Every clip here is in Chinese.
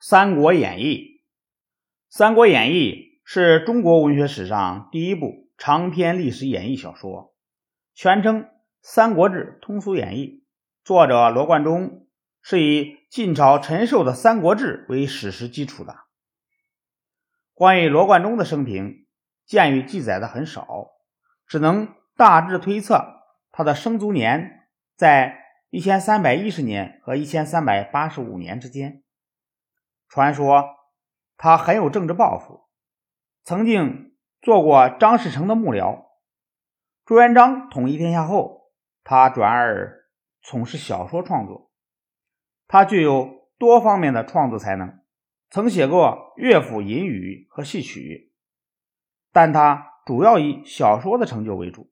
《三国演义》《三国演义》是中国文学史上第一部长篇历史演义小说，全称《三国志通俗演义》。作者罗贯中是以晋朝陈寿的《三国志》为史实基础的。关于罗贯中的生平，鉴于记载的很少，只能大致推测他的生卒年在一千三百一十年和一千三百八十五年之间。传说他很有政治抱负，曾经做过张士诚的幕僚。朱元璋统一天下后，他转而从事小说创作。他具有多方面的创作才能，曾写过乐府吟语和戏曲，但他主要以小说的成就为主。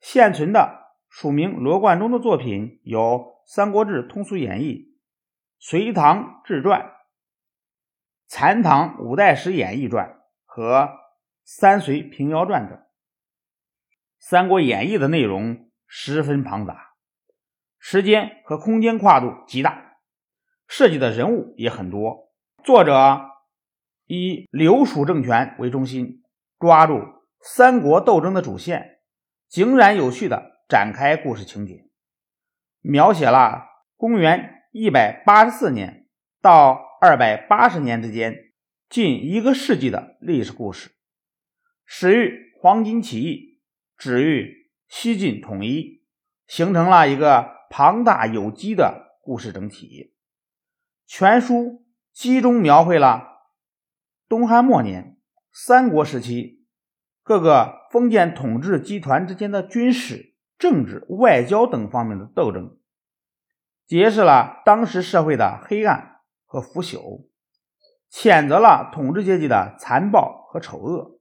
现存的署名罗贯中的作品有《三国志通俗演义》《隋唐志传》。《残唐五代史演义传》和《三隋平遥传》等，《三国演义》的内容十分庞杂，时间和空间跨度极大，涉及的人物也很多。作者以刘蜀政权为中心，抓住三国斗争的主线，井然有序地展开故事情节，描写了公元一百八十四年到。二百八十年之间，近一个世纪的历史故事，始于黄巾起义，止于西晋统一，形成了一个庞大有机的故事整体。全书集中描绘了东汉末年、三国时期各个封建统治集团之间的军事、政治、外交等方面的斗争，揭示了当时社会的黑暗。和腐朽，谴责了统治阶级的残暴和丑恶，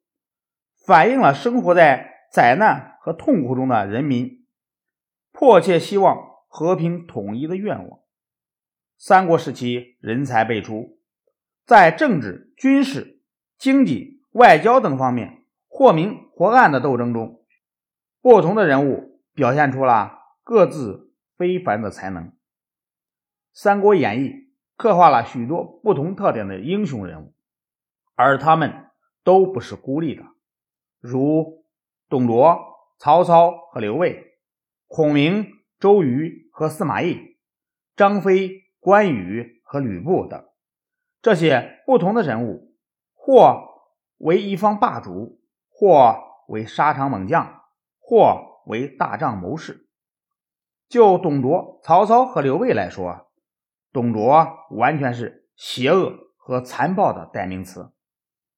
反映了生活在灾难和痛苦中的人民迫切希望和平统一的愿望。三国时期人才辈出，在政治、军事、经济、外交等方面或明或暗的斗争中，不同的人物表现出了各自非凡的才能。《三国演义》。刻画了许多不同特点的英雄人物，而他们都不是孤立的，如董卓、曹操和刘备，孔明、周瑜和司马懿，张飞、关羽和吕布等。这些不同的人物，或为一方霸主，或为沙场猛将，或为大将谋士。就董卓、曹操和刘备来说。董卓完全是邪恶和残暴的代名词，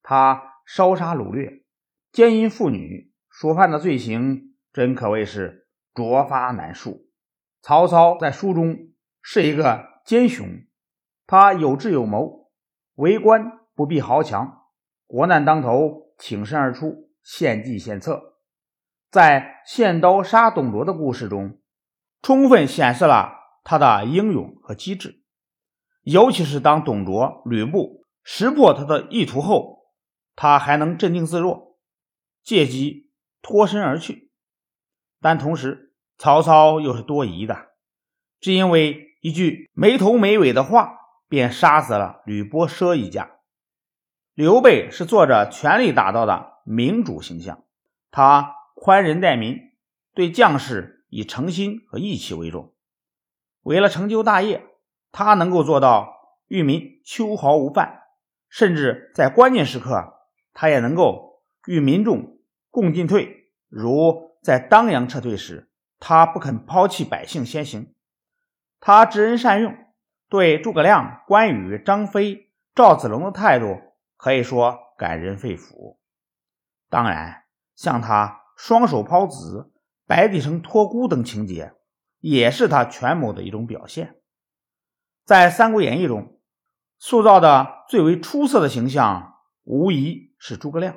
他烧杀掳掠、奸淫妇女，所犯的罪行真可谓是卓发难述。曹操在书中是一个奸雄，他有智有谋，为官不避豪强，国难当头挺身而出，献计献策，在献刀杀董卓的故事中，充分显示了他的英勇和机智。尤其是当董卓、吕布识破他的意图后，他还能镇定自若，借机脱身而去。但同时，曹操又是多疑的，只因为一句没头没尾的话，便杀死了吕伯奢一家。刘备是做着权力打造的民主形象，他宽仁待民，对将士以诚心和义气为重，为了成就大业。他能够做到与民秋毫无犯，甚至在关键时刻，他也能够与民众共进退。如在当阳撤退时，他不肯抛弃百姓先行。他知恩善用，对诸葛亮、关羽、张飞、赵子龙的态度可以说感人肺腑。当然，像他双手抛子、白帝城托孤等情节，也是他权谋的一种表现。在《三国演义》中，塑造的最为出色的形象，无疑是诸葛亮。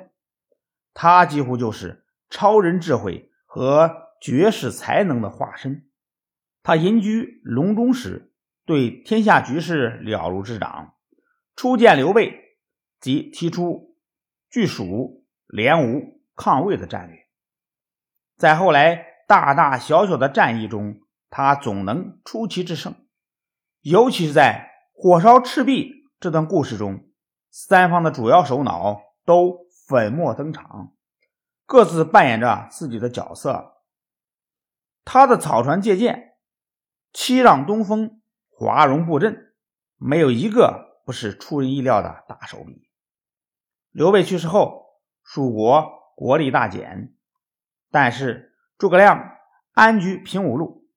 他几乎就是超人智慧和绝世才能的化身。他隐居隆中时，对天下局势了如指掌。初见刘备，即提出拒蜀、联吴、抗魏的战略。在后来大大小小的战役中，他总能出奇制胜。尤其是在火烧赤壁这段故事中，三方的主要首脑都粉墨登场，各自扮演着自己的角色。他的草船借箭、七让东风、华容布阵，没有一个不是出人意料的大手笔。刘备去世后，蜀国国力大减，但是诸葛亮安居平五路，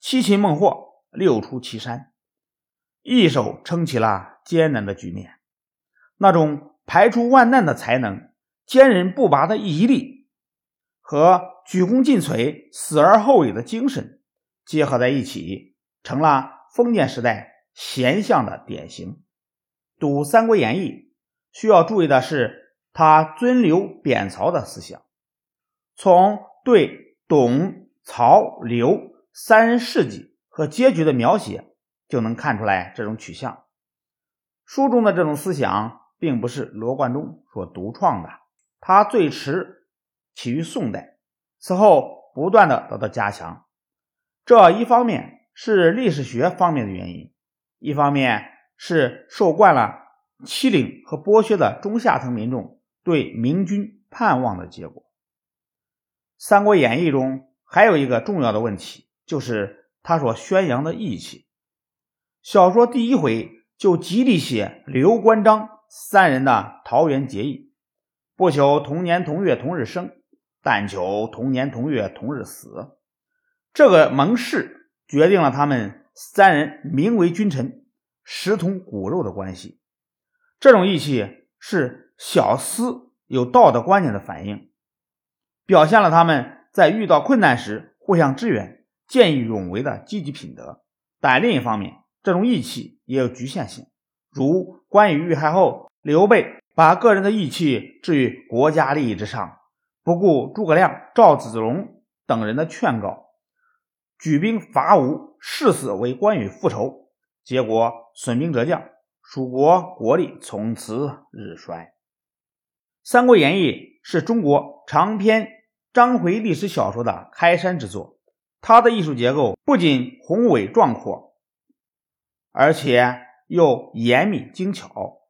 七擒孟获，六出祁山，一手撑起了艰难的局面。那种排除万难的才能，坚韧不拔的毅力，和鞠躬尽瘁、死而后已的精神结合在一起，成了封建时代贤相的典型。读《三国演义》，需要注意的是他尊刘贬曹的思想。从对董、曹、刘三人事迹和结局的描写，就能看出来这种取向。书中的这种思想。并不是罗贯中所独创的，他最迟起于宋代，此后不断的得到加强。这一方面是历史学方面的原因，一方面是受惯了欺凌和剥削的中下层民众对明君盼望的结果。《三国演义》中还有一个重要的问题，就是他所宣扬的义气。小说第一回就极力写刘关张。三人的桃园结义，不求同年同月同日生，但求同年同月同日死。这个盟誓决定了他们三人名为君臣、实同骨肉的关系。这种义气是小厮有道德观念的反应，表现了他们在遇到困难时互相支援、见义勇为的积极品德。但另一方面，这种义气也有局限性。如关羽遇害后，刘备把个人的义气置于国家利益之上，不顾诸葛亮、赵子龙等人的劝告，举兵伐吴，誓死为关羽复仇，结果损兵折将，蜀国国力从此日衰。《三国演义》是中国长篇章回历史小说的开山之作，它的艺术结构不仅宏伟壮阔，而且。又严密精巧，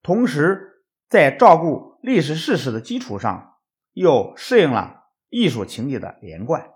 同时在照顾历史事实的基础上，又适应了艺术情节的连贯。